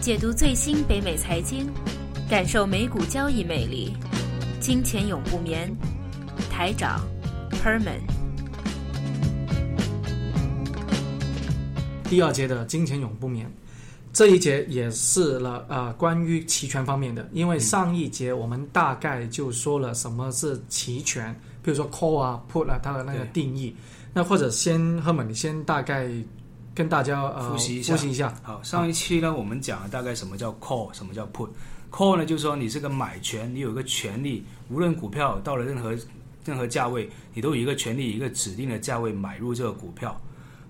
解读最新北美财经，感受美股交易魅力。金钱永不眠，台长 Herman。第二节的金钱永不眠，这一节也是了呃关于期权方面的，因为上一节我们大概就说了什么是期权，比如说 call 啊 put 啊它的那个定义。那或者先赫本，你先大概跟大家呃复习一下复习一下。好，上一期呢，我们讲了大概什么叫 call，什么叫 put。call 呢，就是说你这个买权，你有一个权利，无论股票到了任何任何价位，你都有一个权利，一个指定的价位买入这个股票。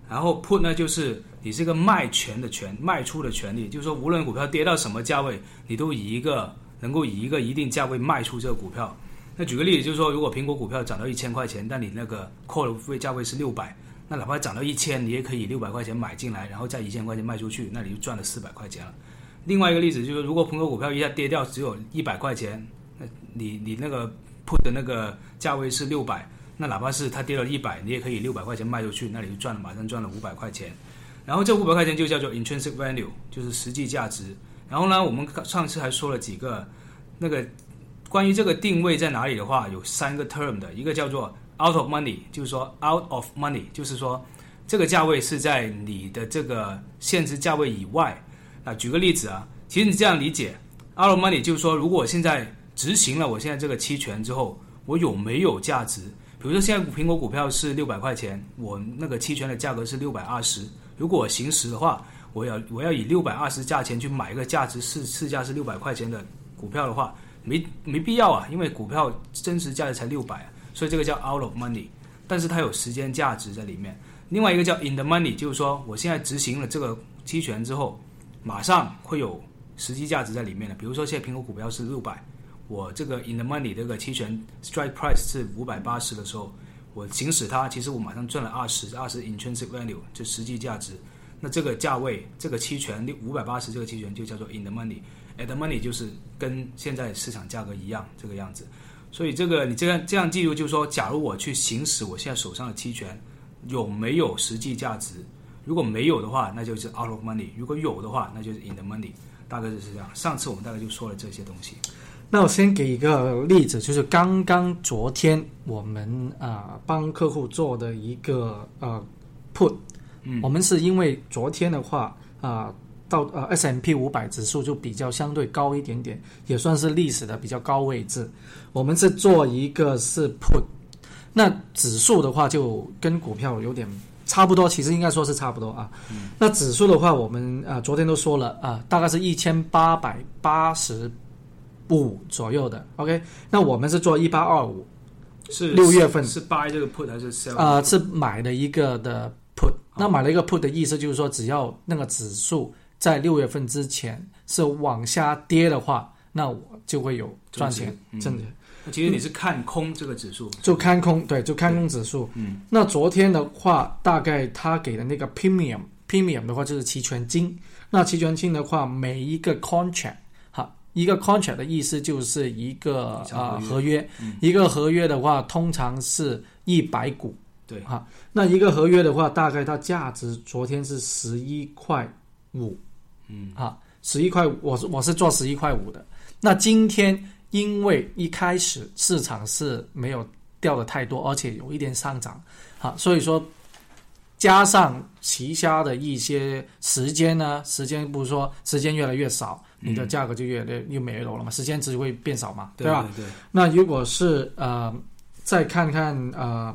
然后 put 呢，就是你这个卖权的权，卖出的权利，就是说无论股票跌到什么价位，你都以一个能够以一个一定价位卖出这个股票。那举个例子，就是说，如果苹果股票涨到一千块钱，但你那个 call 的位价位是六百，那哪怕涨到一千，你也可以六百块钱买进来，然后再一千块钱卖出去，那你就赚了四百块钱了。另外一个例子就是，如果朋友股票一下跌掉只有一百块钱，那你你那个 put 的那个价位是六百，那哪怕是它跌了一百，你也可以六百块钱卖出去，那你就赚了，马上赚了五百块钱。然后这五百块钱就叫做 intrinsic value，就是实际价值。然后呢，我们上次还说了几个那个关于这个定位在哪里的话，有三个 term 的，一个叫做 out of money，就是说 out of money，就是说这个价位是在你的这个限制价位以外。啊，举个例子啊，其实你这样理解，out of money 就是说，如果我现在执行了我现在这个期权之后，我有没有价值？比如说现在苹果股票是六百块钱，我那个期权的价格是六百二十，如果我行使的话，我要我要以六百二十价钱去买一个价值市市价是六百块钱的股票的话，没没必要啊，因为股票真实价值才六百，所以这个叫 out of money，但是它有时间价值在里面。另外一个叫 in the money，就是说我现在执行了这个期权之后，马上会有实际价值在里面的。比如说现在苹果股票是六百，我这个 in the money 这个期权 strike price 是五百八十的时候，我行使它，其实我马上赚了二十，二十 intrinsic value 就实际价值。那这个价位，这个期权六五百八十这个期权就叫做 in the money，at the money 就是跟现在市场价格一样这个样子。所以这个你这样这样记住，就是说，假如我去行使我现在手上的期权，有没有实际价值？如果没有的话，那就是 out of money；如果有的话，那就是 in the money。大概就是这样。上次我们大概就说了这些东西。那我先给一个例子，就是刚刚昨天我们啊、帮客户做的一个呃 put，嗯我们是因为昨天的话啊、到呃 S M P 五百指数就比较相对高一点点，也算是历史的比较高位置。我们是做一个是 put，那指数的话就跟股票有点差不多，其实应该说是差不多啊。那指数的话，我们啊、昨天都说了啊、大概是一千八百八十五左右的。OK，那我们是做一八二五，是六月份是 buy 这个 put 还是 sell？啊，是买了一个的 put。那买了一个 put 的意思就是说，只要那个指数在六月份之前是往下跌的话，那我就会有赚钱，嗯挣钱。那其实你是看空这个指数，就看空，对，就看空指数。嗯，那昨天的话，大概他给的那个 premium premium 的话就是期权金。那期权金的话，每一个 contract 哈，一个 contract 的意思就是一个啊、合约合约，嗯一个合约的话通常是一百股。对哈，那一个合约的话，大概它价值昨天是十一块五，嗯，啊，十一块五，我是我是做十一块五的。那今天因为一开始市场是没有掉的太多，而且有一点上涨，啊，所以说加上旗下的一些时间呢，时间不是说时间越来越少，你的价格就越来越没有了嘛，时间只会变少嘛，对吧？？对对，那如果是呃，再看看呃，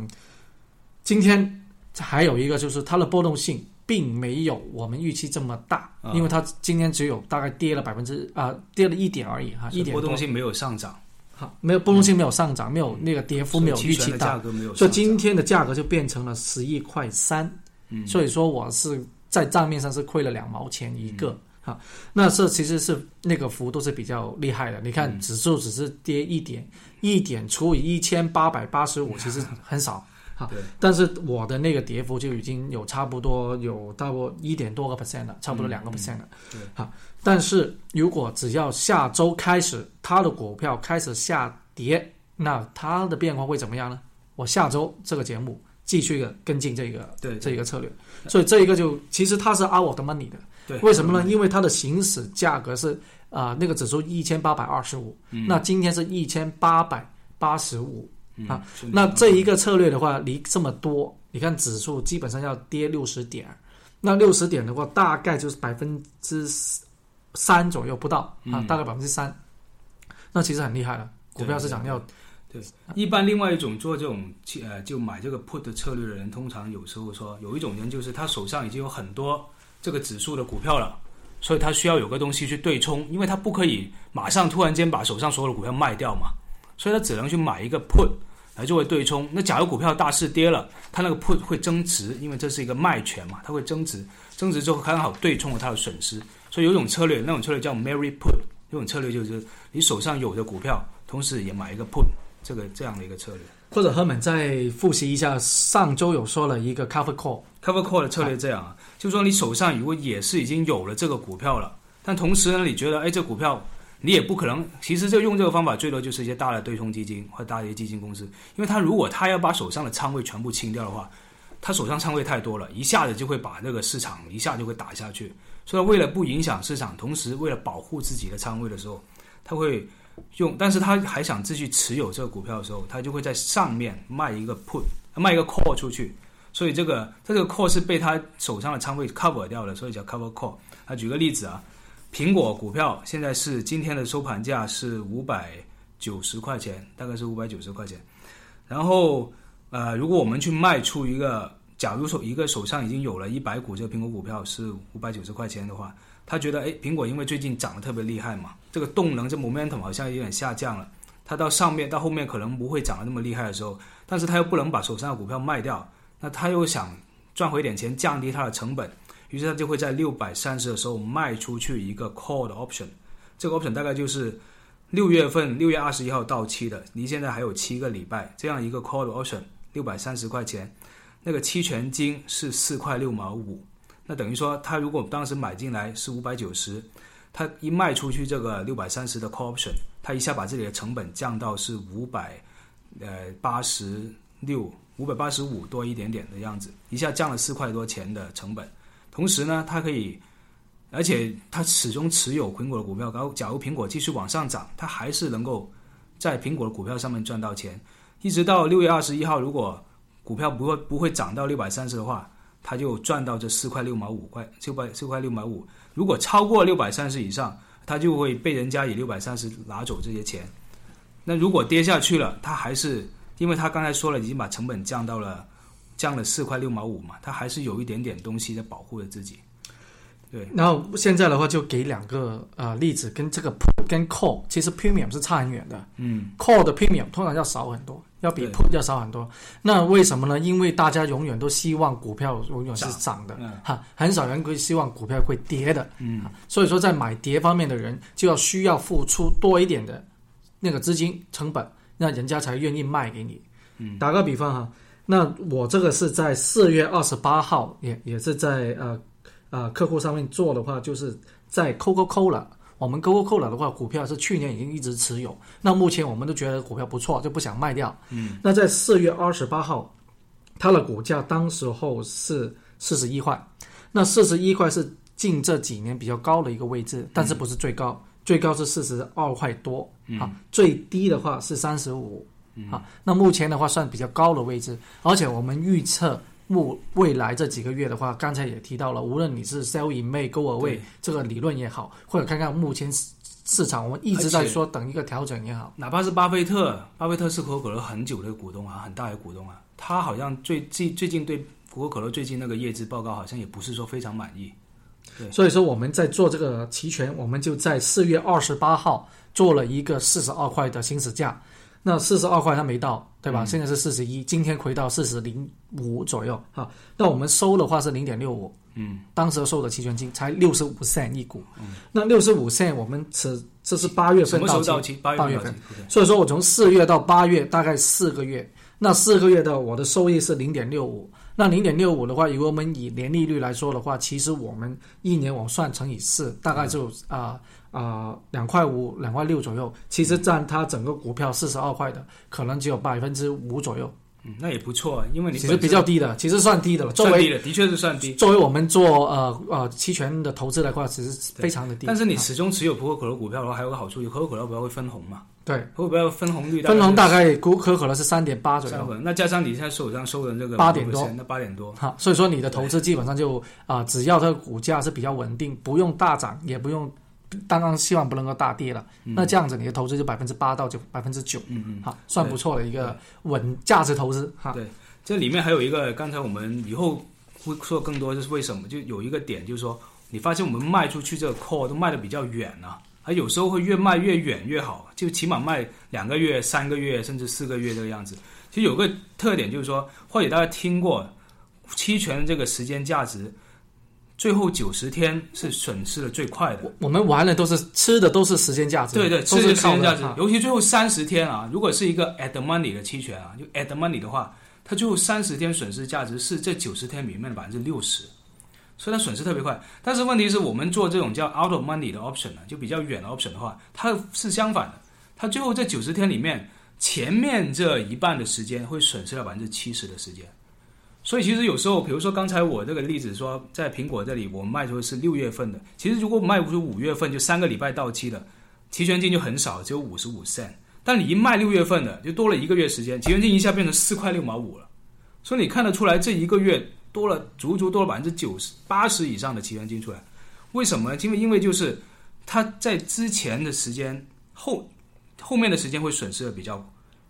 今天还有一个就是它的波动性并没有我们预期这么大，啊因为它今天只有大概跌了百分之啊跌了一点而已哈，一点波动性没有上涨，好，没有波动性没有上涨，没有那个跌幅没有预期大所以今天的价格就变成了十一块三。嗯所以说我是在账面上是亏了两毛钱一个。嗯哈，那这其实是那个幅度是比较厉害的。你看嗯指数只是跌一点，一点除以一千八百八十五，其实很少。哈对，但是我的那个跌幅就已经有差不多有大过一点多个 percent 了，差不多嗯两个 percent 了。对，哈，但是如果只要下周开始它的股票开始下跌，那它的变化会怎么样呢？我下周这个节目继续的跟进这个对这一个策略。所以这一个就其实它是 out of the money 的，对，为什么呢？因为它的行使价格是啊、那个指数一千八百二十五，嗯那今天是一千八百八十五。嗯啊那这一个策略的话，离这么多，你看指数基本上要跌六十点，那六十点的话，大概就是百分之三左右不到啊，嗯大概百分之三，那其实很厉害了。股票市场要一般另外一种做这种呃就买这个 put 的策略的人，通常有时候说有一种人就是他手上已经有很多这个指数的股票了，所以他需要有个东西去对冲，因为他不可以马上突然间把手上所有的股票卖掉嘛，所以他只能去买一个 put 来作为对冲。那假如股票大势跌了，他那个 put 会增值，因为这是一个卖权嘛，它会增值，增值之后刚好对冲了它的损失。所以有一种策略，那种策略叫 Mary Put，有种策略就是你手上有的股票，同时也买一个 put。这个这样的一个策略或者赫本再复习一下，上周有说了一个 cover call，，cover call 的策略这样啊，就是说你手上如果也是已经有了这个股票了，但同时呢，你觉得哎，这股票你也不可能，其实就用这个方法最多就是一些大的对冲基金或大的一些基金公司，因为他如果他要把手上的仓位全部清掉的话，他手上仓位太多了，一下子就会把那个市场一下就会打下去，所以为了不影响市场，同时为了保护自己的仓位的时候，他会。用，但是他还想继续持有这个股票的时候，他就会在上面卖一个 put，卖一个 call 出去，所以这个他这个 call 是被他手上的仓位 cover 掉了，所以叫 cover call。啊，举个例子啊，苹果股票现在是今天的收盘价是五百九十块钱，大概是五百九十块钱。然后呃，如果我们去卖出一个，假如说一个手上已经有了一百股这个苹果股票是五百九十块钱的话。他觉得，哎，苹果因为最近涨得特别厉害嘛，这个动能这 momentum 好像有点下降了。它到上面到后面可能不会涨得那么厉害的时候，但是他又不能把手上的股票卖掉，那他又想赚回点钱，降低他的成本，于是他就会在六百三十的时候卖出去一个 call 的 option。这个 option 大概就是六月份六月二十一号到期的，离现在还有七个礼拜，这样一个 call 的 option 六百三十块钱，那个期权金是四块六毛五。那等于说，他如果当时买进来是五百九十，他一卖出去这个六百三十的 call option，他一下把这里的成本降到是五百，呃八十六，五百八十五多一点点的样子，一下降了四块多钱的成本。同时呢，他可以，而且他始终持有苹果的股票，然后假如苹果继续往上涨，他还是能够在苹果的股票上面赚到钱，一直到六月二十一号，如果股票不会不会涨到六百三十的话。他就赚到这四块六毛五块，六百四块六毛五。如果超过六百三十以上，他就会被人家以六百三十拿走这些钱。那如果跌下去了，他还是因为他刚才说了，已经把成本降到了降了四块六毛五嘛，他还是有一点点东西在保护着自己。对，然后现在的话就给两个呃例子，跟这个 put 跟 call 其实 premium 是差很远的。嗯，call 的 premium 通常要少很多，要比 put 要少很多。那为什么呢？因为大家永远都希望股票永远是涨的，嗯哈，很少人会希望股票会跌的。嗯所以说，在买跌方面的人就要需要付出多一点的那个资金成本，那人家才愿意卖给你。嗯，打个比方哈，那我这个是在四月二十八号，也也是在呃呃客户上面做的话，就是在 Coca-Cola。我们 Coca-Cola 的话，股票是去年已经一直持有，那目前我们都觉得股票不错，就不想卖掉。嗯，那在四月二十八号，它的股价当时候是四十一块，那四十一块是近这几年比较高的一个位置，但是不是最高，最高是四十二块多啊，最低的话是三十五啊。那目前的话算比较高的位置，而且我们预测。目未来这几个月的话，刚才也提到了，无论你是 sell in May go away 这个理论也好，或者看看目前市市场，我们一直在说等一个调整也好，哪怕是巴菲特，巴菲特是可口可乐很久的股东啊，很大的股东啊，他好像最最最近对可口可乐最近那个业绩报告好像也不是说非常满意。所以说我们在做这个期权，我们就在四月二十八号做了一个四十二块的行使价，那四十二块它没到，对吧？现在是四十一，今天回到四十零五左右哈。那我们收的话是零点六五，嗯，当时收的期权金才六十五 cent 一股，嗯那六十五 cent 我们此这是八月份到期？八八月份所以说我从四月到八月大概四个月，那四个月的我的收益是零点六五。那零点六五的话，如果我们以年利率来说的话，其实我们一年我算乘以四，大概就啊啊两块五、两块六左右。其实占它整个股票四十二块的，可能只有百分之五左右嗯，那也不错，因为你其实比较低的，其实算低的了。作为算低的，的确是算低。作为我们做呃呃期权的投资的话，其实非常的低。但是你啊始终持有可口可乐股票的话，还有个好处，可口可乐股票会分红嘛？对可口可乐分红率分红大概概可可可乐是三点八左右。那加上你现在手上收的这个八点多5%那八点多，哈，所以说你的投资基本上就啊、只要它的股价是比较稳定，不用大涨，也不用，当然希望不能够大跌了。那这样子你的投资就百分之八到九百分之九，嗯嗯。好，算不错的一个稳价值投资哈。对这里面还有一个，刚才我们以后会说更多，就是为什么？就有一个点，就是说，你发现我们卖出去这个 call 都卖的比较远啊，它有时候会越卖越远越好，就起码卖两个月、三个月，甚至四个月这个样子。其实有个特点就是说，或许大家听过，期权这个时间价值，最后九十天是损失的最快的。我们玩的都是吃的都是时间价值，对对，都吃的是时间价值尤其最后三十天啊，如果是一个 at the money 的期权啊，就 at the money 的话，它最后三十天损失价值是这九十天里面的百分之六十，所以它损失特别快。但是问题是我们做这种叫 out of money 的 option 呢，就比较远的 option 的话，它是相反的，它最后这九十天里面前面这一半的时间会损失了百分之七十的时间。所以其实有时候，比如说刚才我这个例子说，在苹果这里我卖出的是六月份的，其实如果卖不出五月份，就三个礼拜到期的，期权金就很少，只有五十五 cent。但你一卖六月份的，就多了一个月时间，期权金一下变成四块六毛五了。所以你看得出来，这一个月多了足足多了百分之九十八十以上的期权金出来。为什么？因为因为就是它在之前的时间后后面的时间会损失的比较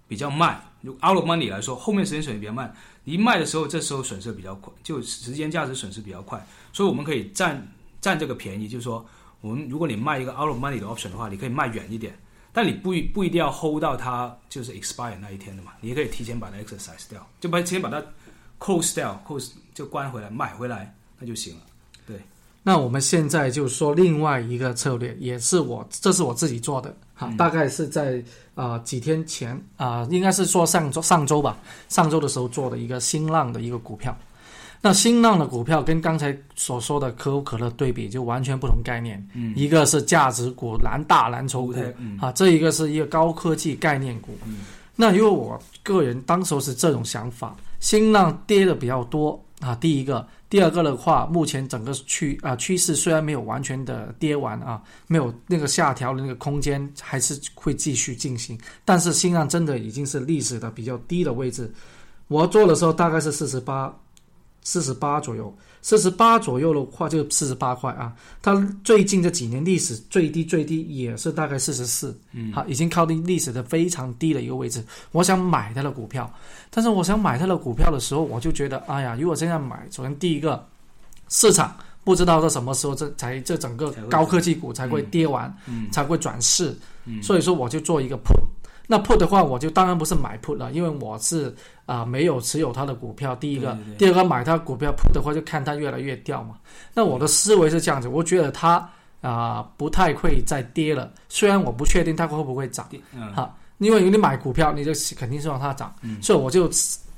比较慢。就 out of money 来说，后面时间损失比较慢，一卖的时候，这时候损失比较快，就时间价值损失比较快，所以我们可以占占这个便宜，就是说，我们如果你卖一个 out of money 的 option 的话，你可以卖远一点，但你不一不一定要 hold 到它就是 expire 那一天的嘛，你也可以提前把它 exercise 掉，就把提前把它 close 掉，close 就关回来买回来，那就行了。对。那我们现在就说另外一个策略，也是我这是我自己做的哈，大概是在啊、呃几天前啊、应该是说上周上周吧，上周的时候做的一个新浪的一个股票。那新浪的股票跟刚才所说的可口可乐对比，就完全不同概念。嗯，一个是价值股、蓝大蓝筹股嗯啊，这一个是一个高科技概念股。嗯那因为我个人当时候是这种想法，新浪跌的比较多啊，第一个，第二个的话，目前整个趋啊趋势虽然没有完全的跌完啊，没有那个下调的那个空间，还是会继续进行，但是新浪真的已经是历史的比较低的位置，我做的时候大概是四十八，四十八左右，四十八左右的话就四十八块啊，它最近这几年历史最低最低也是大概四十四，嗯好，已经靠近历史的非常低的一个位置。我想买它的股票，但是我想买它的股票的时候，我就觉得，哎呀，如果现在买，首先第一个，市场不知道在什么时候这才这整个高科技股才会跌完，嗯才会转势，嗯所以说我就做一个 put。那 put 的话，我就当然不是买 put 了，因为我是啊、没有持有它的股票。第一个，对对对第二个买它股票 put 的话，就看它越来越掉嘛。那我的思维是这样子，我觉得它啊、不太会再跌了。虽然我不确定它会不会涨，嗯哈，因为你买股票，你就肯定是让它涨，嗯所以我就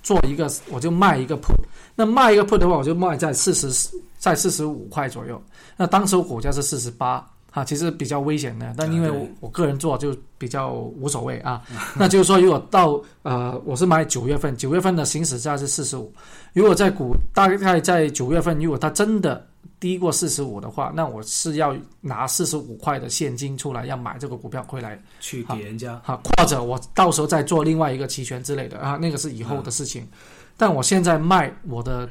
做一个，我就卖一个 put。那卖一个 put 的话，我就卖在四十，在四十五块左右。那当时我股价是四十八。啊，其实比较危险的，但因为我我个人做就比较无所谓啊。那就是说，如果到呃，我是买九月份，九月份的行驶价是四十五。如果在股大概在九月份，如果它真的低过四十五的话，那我是要拿四十五块的现金出来，要买这个股票回来去给人家，啊，或者我到时候再做另外一个期权之类的啊，那个是以后的事情。但我现在卖我的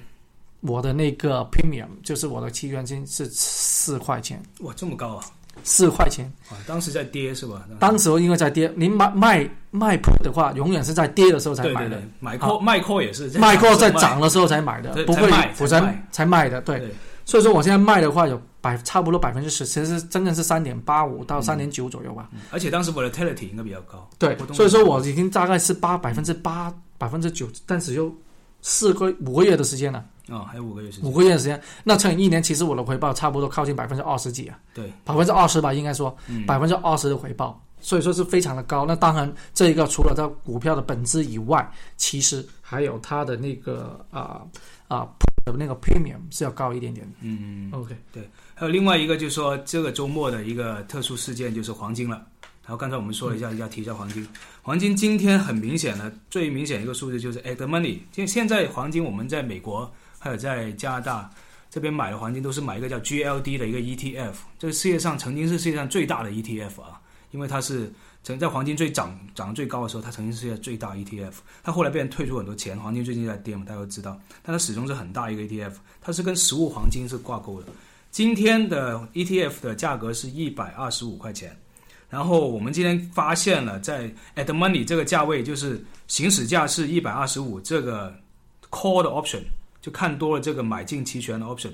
我的那个 premium，就是我的期权金是四块钱，哇，这么高啊！四块钱。啊，当时在跌是吧？当时因为在跌，您卖卖卖 put 的话，永远是在跌的时候才买的对对对，，买 call 卖 call 也是卖 call 在涨的时候才买的，不会否则才卖。才卖的。对，所以说我现在卖的话有百差不多百分之十，其实真正是三点八五到三点九左右吧。嗯而且当时 volatility 应该比较高，对所以说我已经大概是八百分之八百分之九，但只有四个五个月的时间了，哦，还有五个月时间五，个月的时间，那乘以一年，其实我的回报差不多靠近百分之二十几啊，对，百分之二十吧，应该说嗯，百分之二十的回报，所以说是非常的高。那当然，这一个除了它股票的本质以外，其实还有它的那个啊啊、的那个 premium 是要高一点点的。嗯，OK，对还有另外一个就是说，这个周末的一个特殊事件就是黄金了。然后刚才我们说了一下，要提一下黄金。黄金今天很明显的，最明显的一个数字就是 at the money。现现在黄金我们在美国还有在加拿大这边买的黄金都是买一个叫 GLD 的一个 ETF，这个世界上曾经是世界上最大的 ETF 啊，因为它是曾在黄金最涨涨得最高的时候，它曾经是世界最大 ETF。它后来被人退出很多钱，黄金最近在跌嘛，大家都知道，但它始终是很大一个 ETF，它是跟实物黄金是挂钩的。今天的 ETF 的价格是一百二十五块钱。然后我们今天发现了，在 at money 这个价位，就是行使价是一百二十五，这个 call 的 option 就看多了这个买进期权的 option，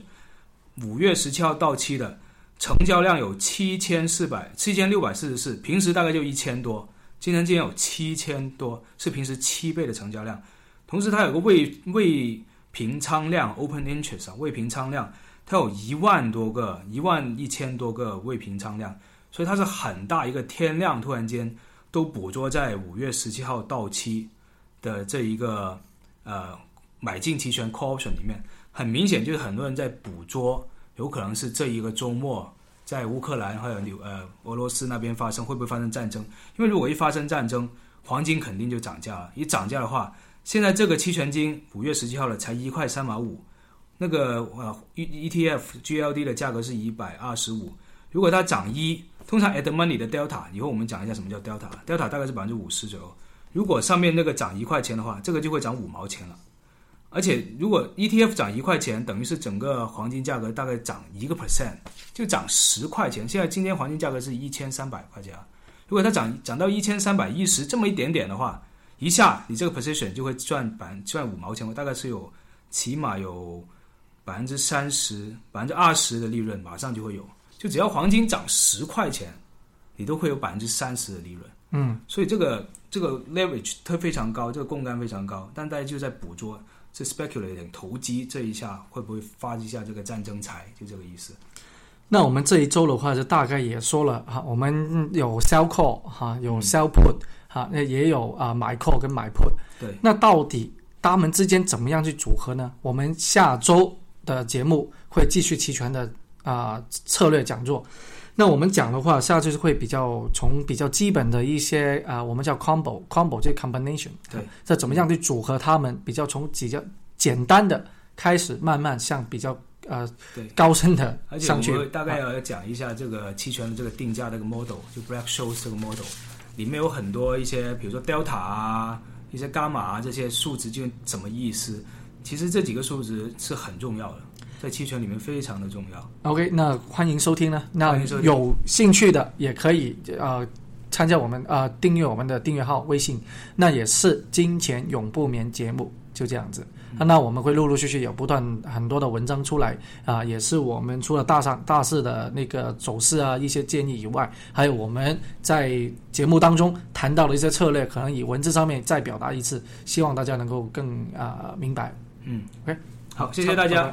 五月十七号到期的，成交量有七千四百七千六百四十四，平时大概就一千多，今天竟然有七千多，是平时七倍的成交量。同时它有个未未平仓量 open interest，未平仓量，它有一万多个，一万一千多个未平仓量。所以它是很大一个天量，突然间都捕捉在五月十七号到期的这一个呃买进期权 call option 里面，很明显就是很多人在捕捉，有可能是这一个周末在乌克兰还有纽呃俄罗斯那边发生会不会发生战争？因为如果一发生战争，黄金肯定就涨价了。一涨价的话，现在这个期权金五月十七号了才一块三毛五，那个呃 E ETF GLD 的价格是一百二十五，如果它涨一。通常 at money 的 delta，以后我们讲一下什么叫 delta，delta 大概是百分之五十左右。如果上面那个涨一块钱的话，这个就会涨五毛钱了。而且如果 ETF 涨一块钱，等于是整个黄金价格大概涨一个 percent，就涨十块钱。现在今天黄金价格是一千三百块钱啊，如果它涨涨到一千三百一十这么一点点的话，一下你这个 position 就会赚百赚五毛钱，大概是有起码有百分之三十、百分之二十的利润，马上就会有。就只要黄金涨十块钱，你都会有百分之三十的利润。嗯，所以这个这个 leverage 它非常高，这个杠杆非常高。但大家就在捕捉，是 speculating 投机，这一下会不会发一下这个战争财？就这个意思。那我们这一周的话，就大概也说了哈，我们有 sell call 哈，有 sell put 哈，那也有啊买 call 跟买 put。对。那到底他们之间怎么样去组合呢？我们下周的节目会继续期权的。啊，策略讲座，那我们讲的话，下次会比较从比较基本的一些啊，我们叫 combo，combo 这 combination，对，这怎么样去组合它们？比较从比较简单的开始，慢慢向比较呃对高深的上去。大概要讲一下这个期权的这个定价这个 model，就 Black Scholes 这个 model，里面有很多一些，比如说 delta 啊，一些伽马啊这些数值就什么意思？其实这几个数值是很重要的。在期权里面非常的重要。OK，那欢迎收听呢。那有兴趣的也可以呃参加我们啊订阅我们的订阅号微信，那也是金钱永不眠节目，就这样子。那我们会陆陆续续有不断很多的文章出来啊，也是我们除了大上大势的那个走势啊一些建议以外，还有我们在节目当中谈到的一些策略，可能以文字上面再表达一次，希望大家能够更啊明白。嗯，OK，好，谢谢大家。